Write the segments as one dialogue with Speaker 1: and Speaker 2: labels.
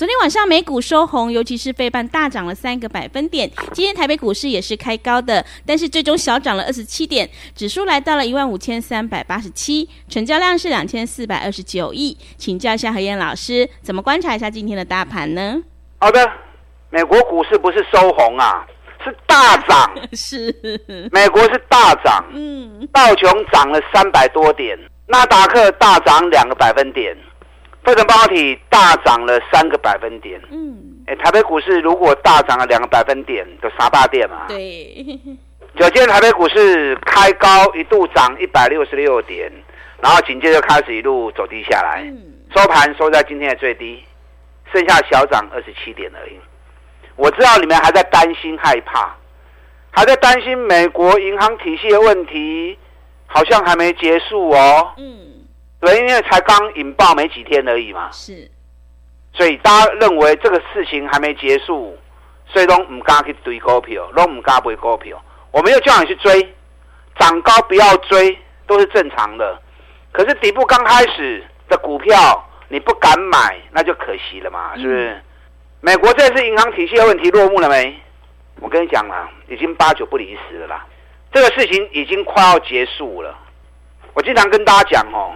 Speaker 1: 昨天晚上美股收红，尤其是费半大涨了三个百分点。今天台北股市也是开高的，但是最终小涨了二十七点，指数来到了一万五千三百八十七，成交量是两千四百二十九亿。请教一下何燕老师，怎么观察一下今天的大盘呢？
Speaker 2: 好的，美国股市不是收红啊，是大涨。
Speaker 1: 是，
Speaker 2: 美国是大涨。嗯，道琼涨了三百多点，纳达克大涨两个百分点。费城半导体大涨了三个百分点。嗯，哎，台北股市如果大涨了两个百分点，就傻大店嘛。
Speaker 1: 对。
Speaker 2: 就今天台北股市开高，一度涨一百六十六点，然后紧接着开始一路走低下来，收盘收在今天的最低，剩下小涨二十七点而已。我知道你们还在担心害怕，还在担心美国银行体系的问题，好像还没结束哦。嗯。对，因为才刚引爆没几天而已嘛，
Speaker 1: 是，
Speaker 2: 所以大家认为这个事情还没结束，所以都唔敢去追股票，都唔敢买股票。我没有叫你去追，涨高不要追，都是正常的。可是底部刚开始的股票你不敢买，那就可惜了嘛，是不是？嗯、美国这次银行体系的问题落幕了没？我跟你讲啦，已经八九不离十了啦。这个事情已经快要结束了。我经常跟大家讲哦。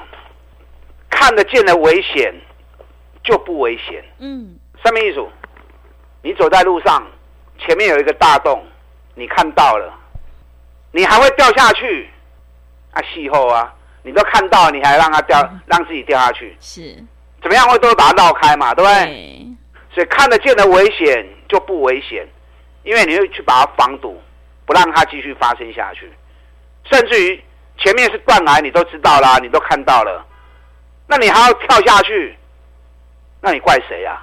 Speaker 2: 看得见的危险就不危险。嗯，什么意思？你走在路上，前面有一个大洞，你看到了，你还会掉下去？啊，气候啊，你都看到，你还让它掉，嗯、让自己掉下去？
Speaker 1: 是，
Speaker 2: 怎么样会都把它绕开嘛，对不对？对。所以看得见的危险就不危险，因为你会去把它防堵，不让它继续发生下去。甚至于前面是断崖，你都知道啦，你都看到了。那你还要跳下去？那你怪谁呀？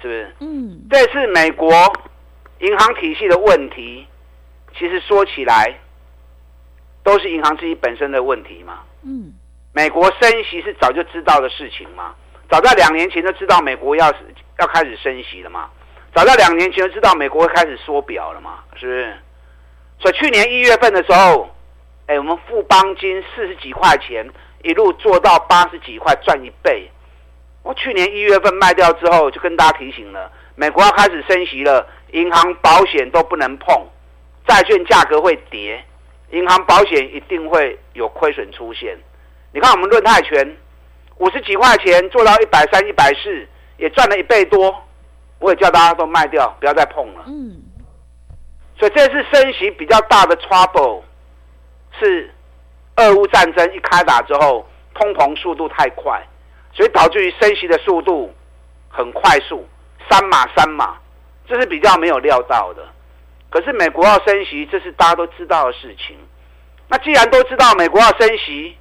Speaker 2: 是不是？嗯，这是美国银行体系的问题。其实说起来，都是银行自己本身的问题嘛。嗯，美国升息是早就知道的事情嘛，早在两年前就知道美国要要开始升息了嘛，早在两年前就知道美国会开始缩表了嘛，是不是？所以去年一月份的时候，哎，我们富邦金四十几块钱。一路做到八十几块，赚一倍。我去年一月份卖掉之后，就跟大家提醒了，美国要开始升息了，银行保险都不能碰，债券价格会跌，银行保险一定会有亏损出现。你看我们论泰拳五十几块钱做到一百三、一百四，也赚了一倍多。我也叫大家都卖掉，不要再碰了。嗯。所以这次升息比较大的 trouble 是。俄乌战争一开打之后，通膨速度太快，所以导致于升息的速度很快速，三码三码，这是比较没有料到的。可是美国要升息，这是大家都知道的事情。那既然都知道美国要升息，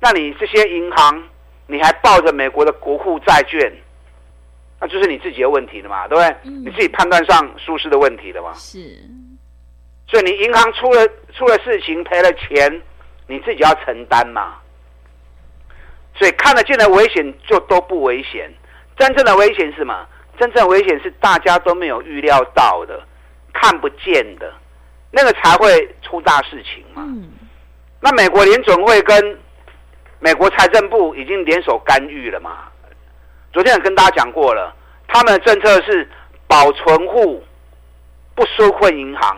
Speaker 2: 那你这些银行，你还抱着美国的国库债券，那就是你自己的问题了嘛，对不对？嗯、你自己判断上舒适的问题了嘛。
Speaker 1: 是。
Speaker 2: 所以你银行出了出了事情，赔了钱。你自己要承担嘛，所以看得见的危险就都不危险，真正的危险是什么？真正的危险是大家都没有预料到的，看不见的，那个才会出大事情嘛。嗯。那美国联准会跟美国财政部已经联手干预了嘛？昨天也跟大家讲过了，他们的政策是保存户，不纾困银行，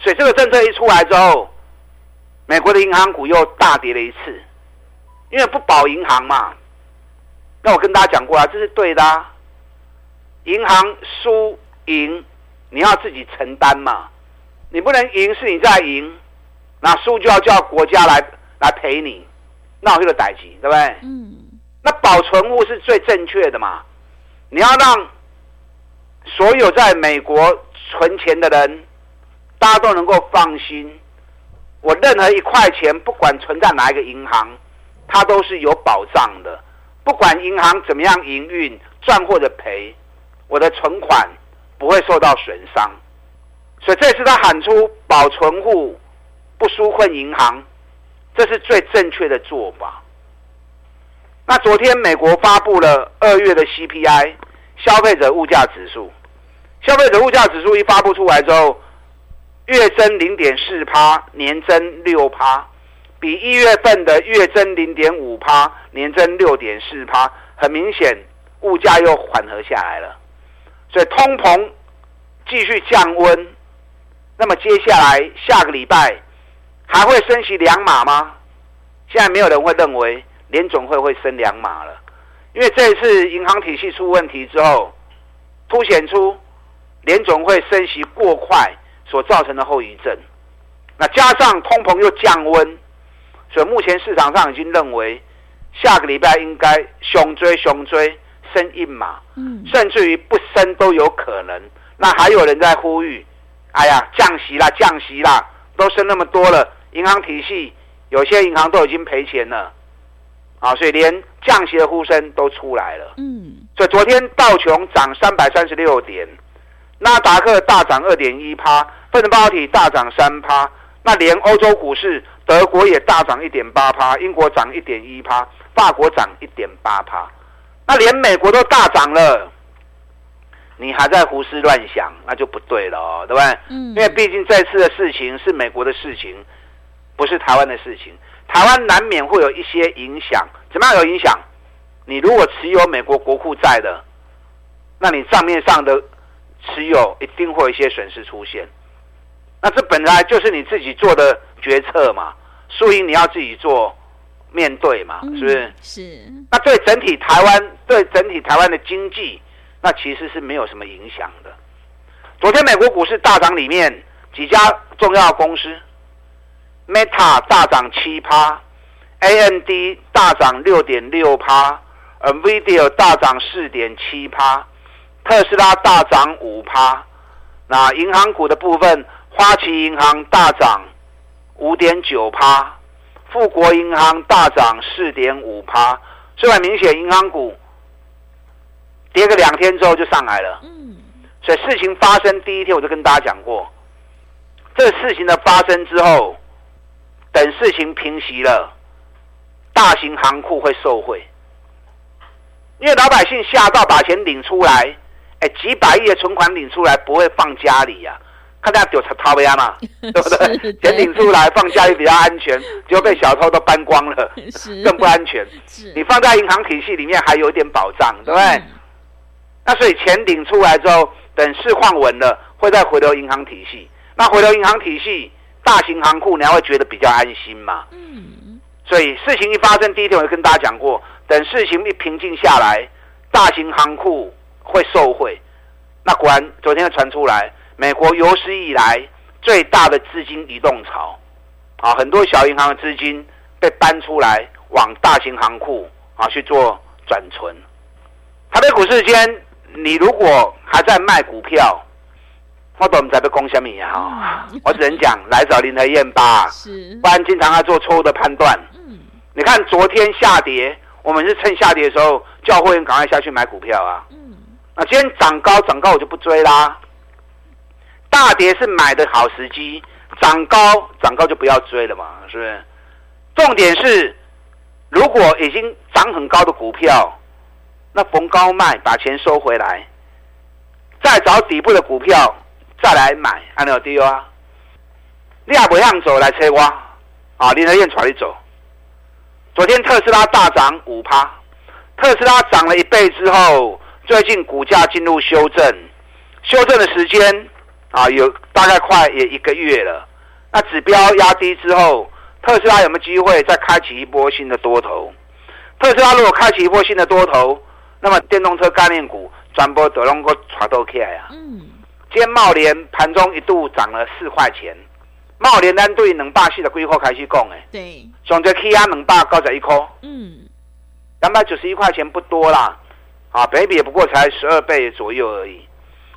Speaker 2: 所以这个政策一出来之后。美国的银行股又大跌了一次，因为不保银行嘛。那我跟大家讲过啊，这是对的啊。银行输赢，你要自己承担嘛。你不能赢是你在赢，那输就要叫国家来来赔你，那我就逮急，对不对？嗯。那保存物是最正确的嘛。你要让所有在美国存钱的人大家都能够放心。我任何一块钱，不管存在哪一个银行，它都是有保障的。不管银行怎么样营运，赚或者赔，我的存款不会受到损伤。所以这次他喊出保存户不纾困银行，这是最正确的做法。那昨天美国发布了二月的 CPI 消费者物价指数，消费者物价指数一发布出来之后，月增零点四趴，年增六趴，比一月份的月增零点五趴，年增六点四趴，很明显物价又缓和下来了，所以通膨继续降温。那么接下来下个礼拜还会升息两码吗？现在没有人会认为联总会会升两码了，因为这一次银行体系出问题之后，凸显出联总会升息过快所造成的后遗症。那加上通膨又降温，所以目前市场上已经认为下个礼拜应该熊追熊追升一码，甚至于不升都有可能。那还有人在呼吁。哎呀，降息啦，降息啦，都升那么多了，银行体系有些银行都已经赔钱了，啊，所以连降息的呼声都出来了。嗯，所以昨天道琼涨三百三十六点，纳达克大涨二点一趴，费城半导体大涨三趴，那连欧洲股市，德国也大涨一点八趴，英国涨一点一趴，法国涨一点八趴，那连美国都大涨了。你还在胡思乱想，那就不对了哦，对不对？嗯。因为毕竟这次的事情是美国的事情，不是台湾的事情。台湾难免会有一些影响，怎么样有影响？你如果持有美国国库债的，那你账面上的持有一定会有一些损失出现。那这本来就是你自己做的决策嘛，所以你要自己做面对嘛，是不是？嗯，是。那对整体台湾，对整体台湾的经济。那其实是没有什么影响的。昨天美国股市大涨，里面几家重要公司，Meta 大涨七趴，AMD 大涨六点六趴，NVIDIA 大涨四点七趴，特斯拉大涨五趴。那银行股的部分，花旗银行大涨五点九趴，富国银行大涨四点五趴。这很明显，银行股。跌个两天之后就上来了，嗯，所以事情发生第一天我就跟大家讲过，这事情的发生之后，等事情平息了，大型行库会受惠，因为老百姓吓到把钱领出来，哎，几百亿的存款领出来不会放家里呀，看大家丢掏不呀嘛，对不对？钱领出来放家里比较安全，结果被小偷都搬光了，更不安全。你放在银行体系里面还有一点保障，对不对？嗯那所以钱领出来之后，等市况稳了，会再回流银行体系。那回流银行体系，大型行库你还会觉得比较安心嘛？嗯。所以事情一发生，第一天我就跟大家讲过，等事情一平静下来，大型行库会受贿。那果然，昨天传出来，美国有史以来最大的资金移动潮，啊，很多小银行的资金被搬出来往大型行库啊去做转存。台北股市间。你如果还在卖股票，我都不知道要讲什么呀！我只能讲来找林和燕吧，不然经常要做错误的判断。你看昨天下跌，我们是趁下跌的时候叫会员赶快下去买股票啊。那今天涨高涨高我就不追啦。大跌是买的好时机，涨高涨高就不要追了嘛，是不是？重点是，如果已经涨很高的股票。那逢高卖，把钱收回来，再找底部的股票再来买，安有丢啊？你也不想走来催我啊？林和彦带你走。昨天特斯拉大涨五趴，特斯拉涨了一倍之后，最近股价进入修正，修正的时间啊有大概快也一个月了。那指标压低之后，特斯拉有没有机会再开启一波新的多头？特斯拉如果开启一波新的多头，那么电动车概念股转波都能够传到起来啊！嗯，今天茂联盘中一度涨了四块钱，茂联单对两百四十几块开始讲诶，对，上只起啊两百九十一块，嗯，两百九十一块钱不多啦，啊，本益比也不过才十二倍左右而已。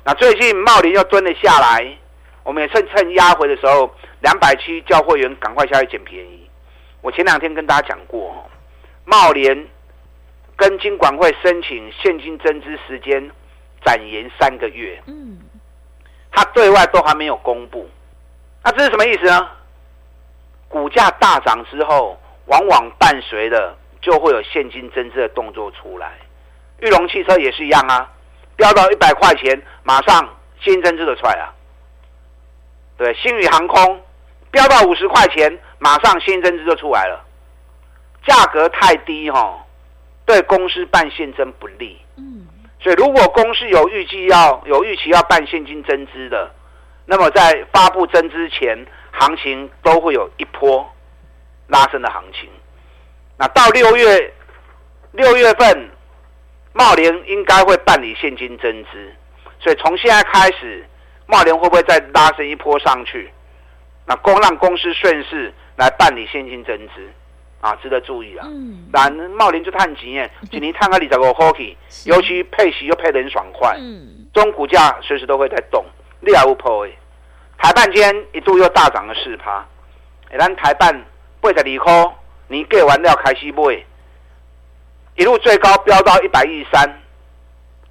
Speaker 2: 那最近茂联又蹲了下来，我们也趁趁压回的时候，两百七叫会员赶快下去捡便宜。我前两天跟大家讲过，茂联跟金管会申请现金增资时间展延三个月。嗯，他对外都还没有公布。那这是什么意思呢？股价大涨之后，往往伴随的就会有现金增资的动作出来。裕隆汽车也是一样啊，飙到一百块钱，马上新增资的出来啊。对，星宇航空飙到五十块钱，马上新增资就出来了。价格太低哈，对公司办现增不利。嗯，所以如果公司有预计要有预期要办现金增资的，那么在发布增资前，行情都会有一波拉升的行情。那到六月六月份，贸联应该会办理现金增资，所以从现在开始。茂联会不会再拉升一波上去？那公让公司顺势来办理现金增资啊，值得注意啊。嗯，那茂联就探几年，今年探个二十五块去，尤其配息又配得很爽快。嗯，中股价随时都会在动，利亚乌破诶。台半间一度又大涨了四趴，咱台半八十二块，你给完料开始买，一路最高飙到一百一十三，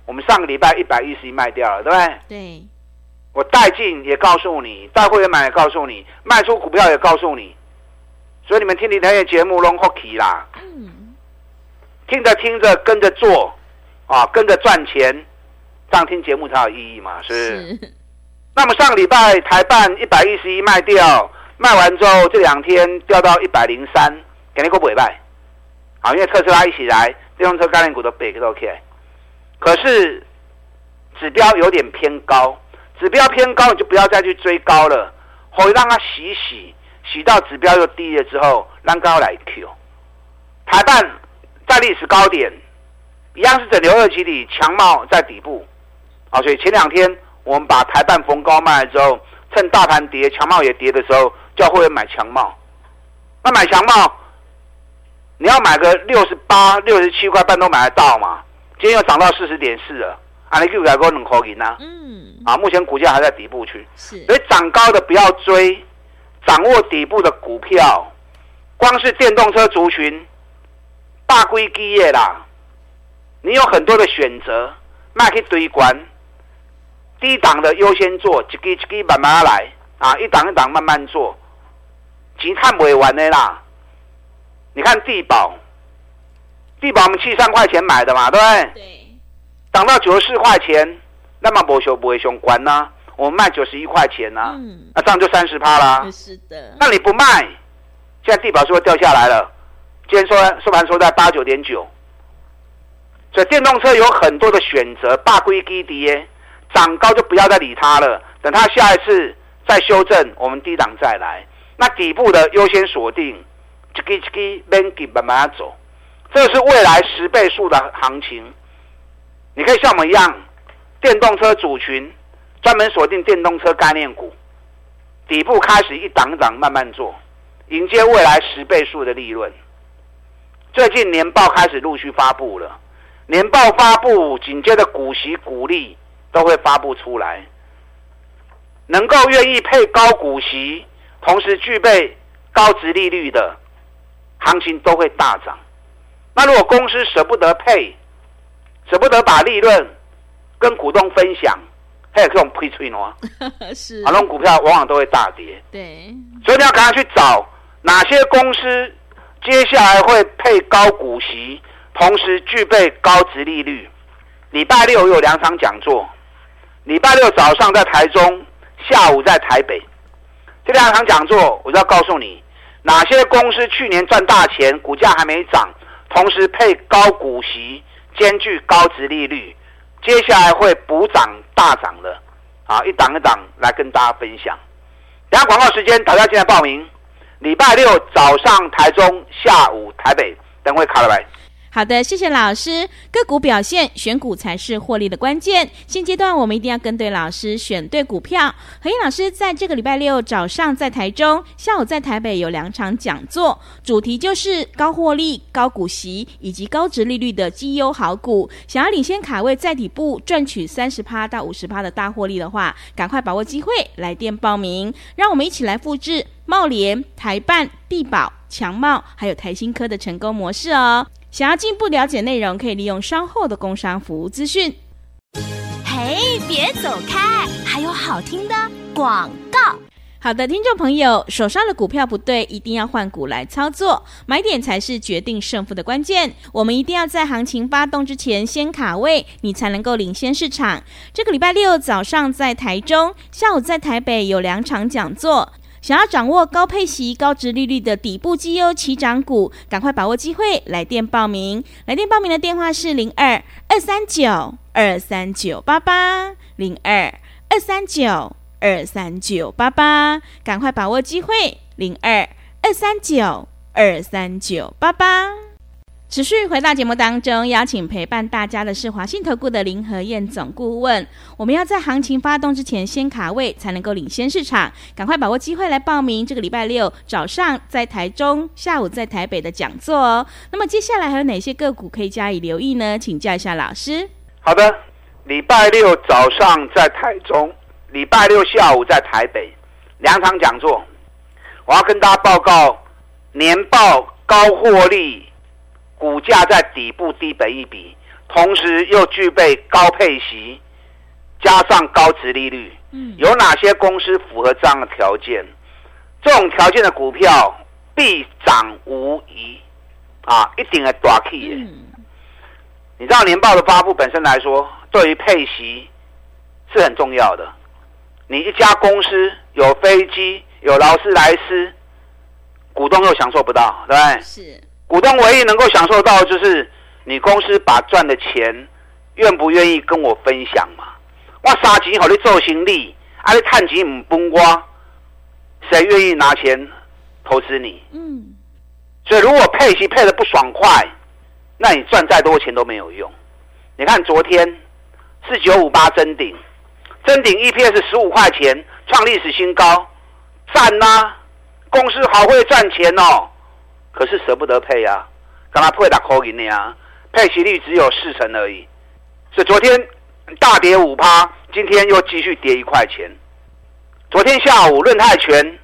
Speaker 2: 我们上个礼拜一百一十一卖掉了，对不对？
Speaker 1: 对。
Speaker 2: 我带进也告诉你，带会员买也告诉你，卖出股票也告诉你，所以你们听你那些节目拢好奇啦。嗯，听着听着跟着做，啊，跟着赚钱，这样听节目才有意义嘛，是是？那么上个礼拜台半一百一十一卖掉，卖完之后这两天掉到一百零三，给你个尾拜。好，因为特斯拉一起来，电动车概念股都背个都 OK。可是指标有点偏高。指标偏高，你就不要再去追高了，会让它洗洗，洗到指标又低了之后，让高来 Q。台半在历史高点，一样是整流二极体，强茂在底部，啊，所以前两天我们把台半逢高卖了之后，趁大盘跌，强茂也跌的时候，叫会员买强茂。那买强茂，你要买个六十八、六十七块半都买得到嘛？今天又涨到四十点四了。啊，你又改过两块银呐？嗯，啊，目前股价还在底部区，是，所以涨高的不要追，掌握底部的股票，光是电动车族群，大规基业啦，你有很多的选择，卖去堆关，低档的优先做，一支一支慢慢来，啊，一档一档慢慢做，钱赚不完的啦。你看地保，地保我们七三块钱买的嘛，对不对？对。涨到九十四块钱，那么不修不会熊关呢？我们卖九十一块钱呢、啊，嗯、那这样就三十趴啦。是的，那你不卖，现在地保是不是掉下来了？今天说收盘收在八九点九，所以电动车有很多的选择，大规低跌，涨高就不要再理它了。等它下一次再修正，我们低档再来。那底部的优先锁定，一支一支慢慢慢走，这是未来十倍数的行情。你可以像我们一样，电动车组群，专门锁定电动车概念股，底部开始一档一档慢慢做，迎接未来十倍数的利润。最近年报开始陆续发布了，年报发布紧接着股息股利都会发布出来，能够愿意配高股息，同时具备高值利率的行情都会大涨。那如果公司舍不得配，舍不得把利润跟股东分享，还有这种亏吹喏，是，啊，那种股票往往都会大跌。对，所以你要赶快去找哪些公司接下来会配高股息，同时具备高值利率。礼拜六有两场讲座，礼拜六早上在台中，下午在台北。这两场讲座，我就要告诉你哪些公司去年赚大钱，股价还没涨，同时配高股息。兼具高值利率，接下来会补涨大涨了，啊，一档一档来跟大家分享。等下广告时间，大家进来报名。礼拜六早上台中，下午台北，等会卡了来。
Speaker 1: 好的，谢谢老师。个股表现，选股才是获利的关键。现阶段我们一定要跟对老师，选对股票。和彦老师在这个礼拜六早上在台中，下午在台北有两场讲座，主题就是高获利、高股息以及高殖利率的绩优好股。想要领先卡位在底部赚取三十趴到五十趴的大获利的话，赶快把握机会来电报名。让我们一起来复制茂联、台办、地保、强茂还有台新科的成功模式哦。想要进一步了解内容，可以利用稍后的工商服务资讯。
Speaker 3: 嘿，别走开，还有好听的广告。
Speaker 1: 好的，听众朋友，手上的股票不对，一定要换股来操作，买点才是决定胜负的关键。我们一定要在行情发动之前先卡位，你才能够领先市场。这个礼拜六早上在台中，下午在台北有两场讲座。想要掌握高配息、高值利率的底部绩优起涨股，赶快把握机会，来电报名。来电报名的电话是零二二三九二三九八八零二二三九二三九八八，赶快把握机会，零二二三九二三九八八。持续回到节目当中，邀请陪伴大家的是华信投顾的林和燕总顾问。我们要在行情发动之前先卡位，才能够领先市场。赶快把握机会来报名这个礼拜六早上在台中，下午在台北的讲座哦。那么接下来还有哪些个股可以加以留意呢？请教一下老师。
Speaker 2: 好的，礼拜六早上在台中，礼拜六下午在台北两场讲座，我要跟大家报告年报高获利。股价在底部低本一比，同时又具备高配息，加上高值利率，嗯，有哪些公司符合这样的条件？这种条件的股票必涨无疑，啊，一定会大起的。嗯，你知道年报的发布本身来说，对于配息是很重要的。你一家公司有飞机，有劳斯莱斯，股东又享受不到，对不对？
Speaker 1: 是。
Speaker 2: 股东唯一能够享受到的就是你公司把赚的钱愿不愿意跟我分享嘛？我杀钱好你做行李，啊你探钱唔分我，谁愿意拿钱投资你？嗯，所以如果配息配的不爽快，那你赚再多钱都没有用。你看昨天四九五八臻鼎，臻鼎 EPS 十五块钱创历史新高，赞呐、啊！公司好会赚钱哦。可是舍不得配啊，刚才配打扣银的呀，配息率只有四成而已，所以昨天大跌五趴，今天又继续跌一块钱。昨天下午润泰拳，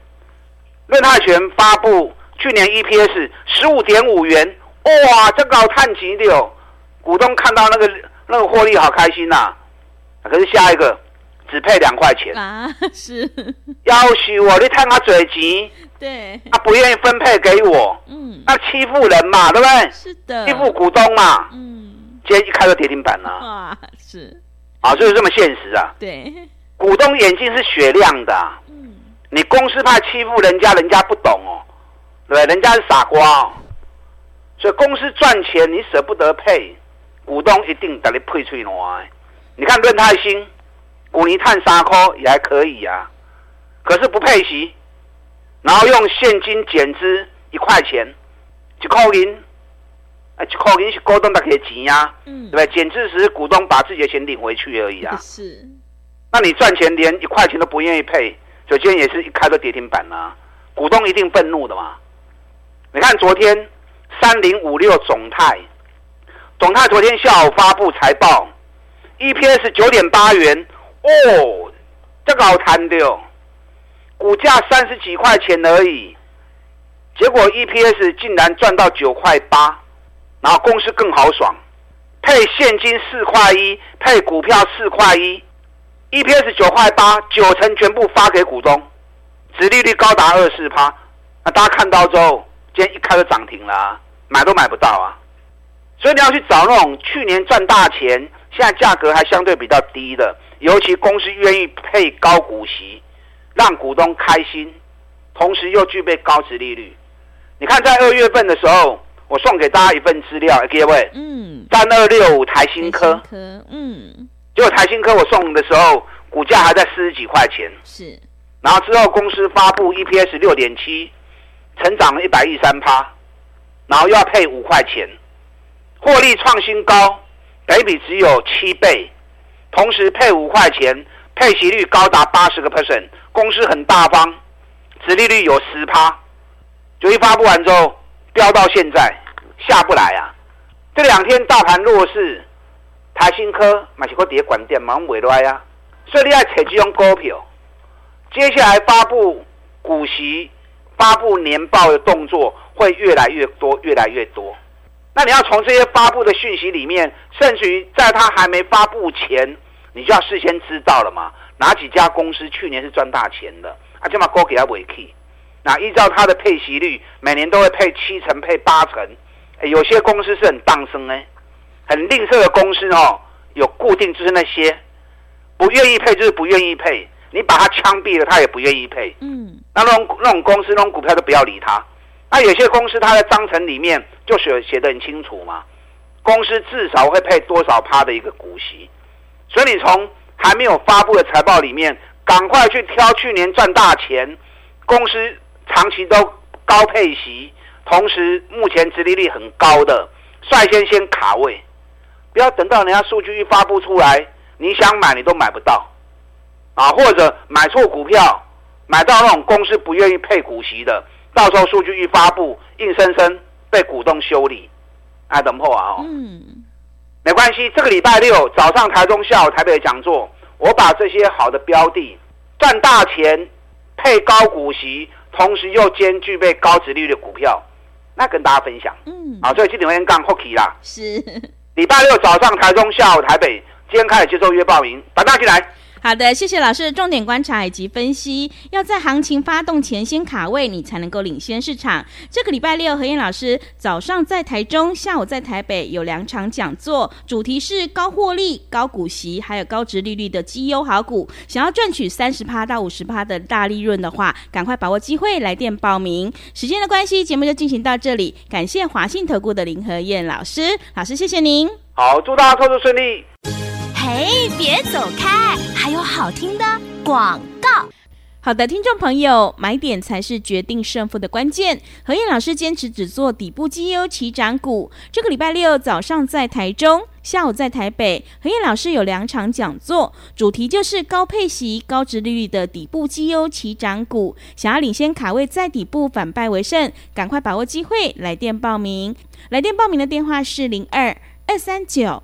Speaker 2: 润泰拳发布去年 EPS 十五点五元，哇，这个叹气的哦，股东看到那个那个获利好开心呐、啊，可是下一个。只配两块钱
Speaker 1: 啊，是
Speaker 2: 要求我，你看他嘴急，
Speaker 1: 对，
Speaker 2: 他不愿意分配给我，嗯，那欺负人嘛，对不对？
Speaker 1: 是的，
Speaker 2: 欺负股东嘛，嗯，今天一开就跌停板了，
Speaker 1: 哇，是，
Speaker 2: 啊，就是这么现实啊，
Speaker 1: 对，
Speaker 2: 股东眼睛是雪亮的，嗯，你公司怕欺负人家，人家不懂哦，对，人家是傻瓜哦，所以公司赚钱你舍不得配，股东一定给你配出来，你看润泰新。股尼碳三块也还可以呀、啊，可是不配息，然后用现金减资一块钱，一块银，哎，一块银是股东的给钱呀，嗯，对不对？减资时股东把自己的钱领回去而已啊。
Speaker 1: 是，
Speaker 2: 那你赚钱连一块钱都不愿意配，所以今天也是一开个跌停板啊，股东一定愤怒的嘛。你看昨天三零五六总泰，总泰昨天下午发布财报，EPS 九点八元。哦，这个好谈的哦，股价三十几块钱而已，结果 EPS 竟然赚到九块八，然后公司更豪爽，配现金四块一，配股票四块一，EPS 九块八，九成全部发给股东，殖利率高达二四趴，那大家看到之后，今天一开就涨停了啊，买都买不到啊，所以你要去找那种去年赚大钱，现在价格还相对比较低的。尤其公司愿意配高股息，让股东开心，同时又具备高值利率。你看，在二月份的时候，我送给大家一份资料，各位，嗯，三二六五台新科，嗯，结果台新科我送的时候，股价还在四十几块钱，
Speaker 1: 是，
Speaker 2: 然后之后公司发布 EPS 六点七，成长了一百一三趴，然后又要配五块钱，获利创新高，本益比只有七倍，同时配五块钱，配息率高达八十个 percent，公司很大方，殖利率有十趴，就一发布完之后飙到现在下不来啊！这两天大盘弱势，台新科买起个跌管店忙尾来呀，所以你要采这种股票，接下来发布股息、发布年报的动作会越来越多，越来越多。那你要从这些发布的讯息里面，甚至于在它还没发布前，你就要事先知道了嘛？哪几家公司去年是赚大钱的？啊，就把高给他尾气。那依照它的配息率，每年都会配七成、配八成。有些公司是很当生哎，很吝啬的公司哦，有固定就是那些不愿意配就是不愿意配，你把它枪毙了，他也不愿意配。嗯，那那种那种公司那种股票都不要理它。那有些公司它在章程里面就写写的很清楚嘛，公司至少会配多少趴的一个股息，所以你从还没有发布的财报里面，赶快去挑去年赚大钱，公司长期都高配息，同时目前殖利率很高的，率先先卡位，不要等到人家数据一发布出来，你想买你都买不到，啊，或者买错股票，买到那种公司不愿意配股息的。到时候数据一发布，硬生生被股东修理，啊，等破啊！哦，嗯，没关系。这个礼拜六早上台中、下午台北的讲座，我把这些好的标的赚大钱、配高股息，同时又兼具备高殖利率的股票，那跟大家分享。嗯，啊，所以今天我先讲后期啦。
Speaker 1: 是，
Speaker 2: 礼拜六早上台中、下午台北，今天开始接受约报名，大家进来。
Speaker 1: 好的，谢谢老师的重点观察以及分析。要在行情发动前先卡位，你才能够领先市场。这个礼拜六，何燕老师早上在台中，下午在台北有两场讲座，主题是高获利、高股息，还有高殖利率的绩优好股。想要赚取三十趴到五十趴的大利润的话，赶快把握机会来电报名。时间的关系，节目就进行到这里。感谢华信投顾的林和燕老师，老师谢谢您。
Speaker 2: 好，祝大家操作顺利。
Speaker 3: 哎，别走开，还有好听的广告。
Speaker 1: 好的，听众朋友，买点才是决定胜负的关键。何燕老师坚持只做底部绩优起涨股。这个礼拜六早上在台中，下午在台北，何燕老师有两场讲座，主题就是高配息、高殖利率的底部绩优起涨股。想要领先卡位，在底部反败为胜，赶快把握机会，来电报名。来电报名的电话是零二二三九。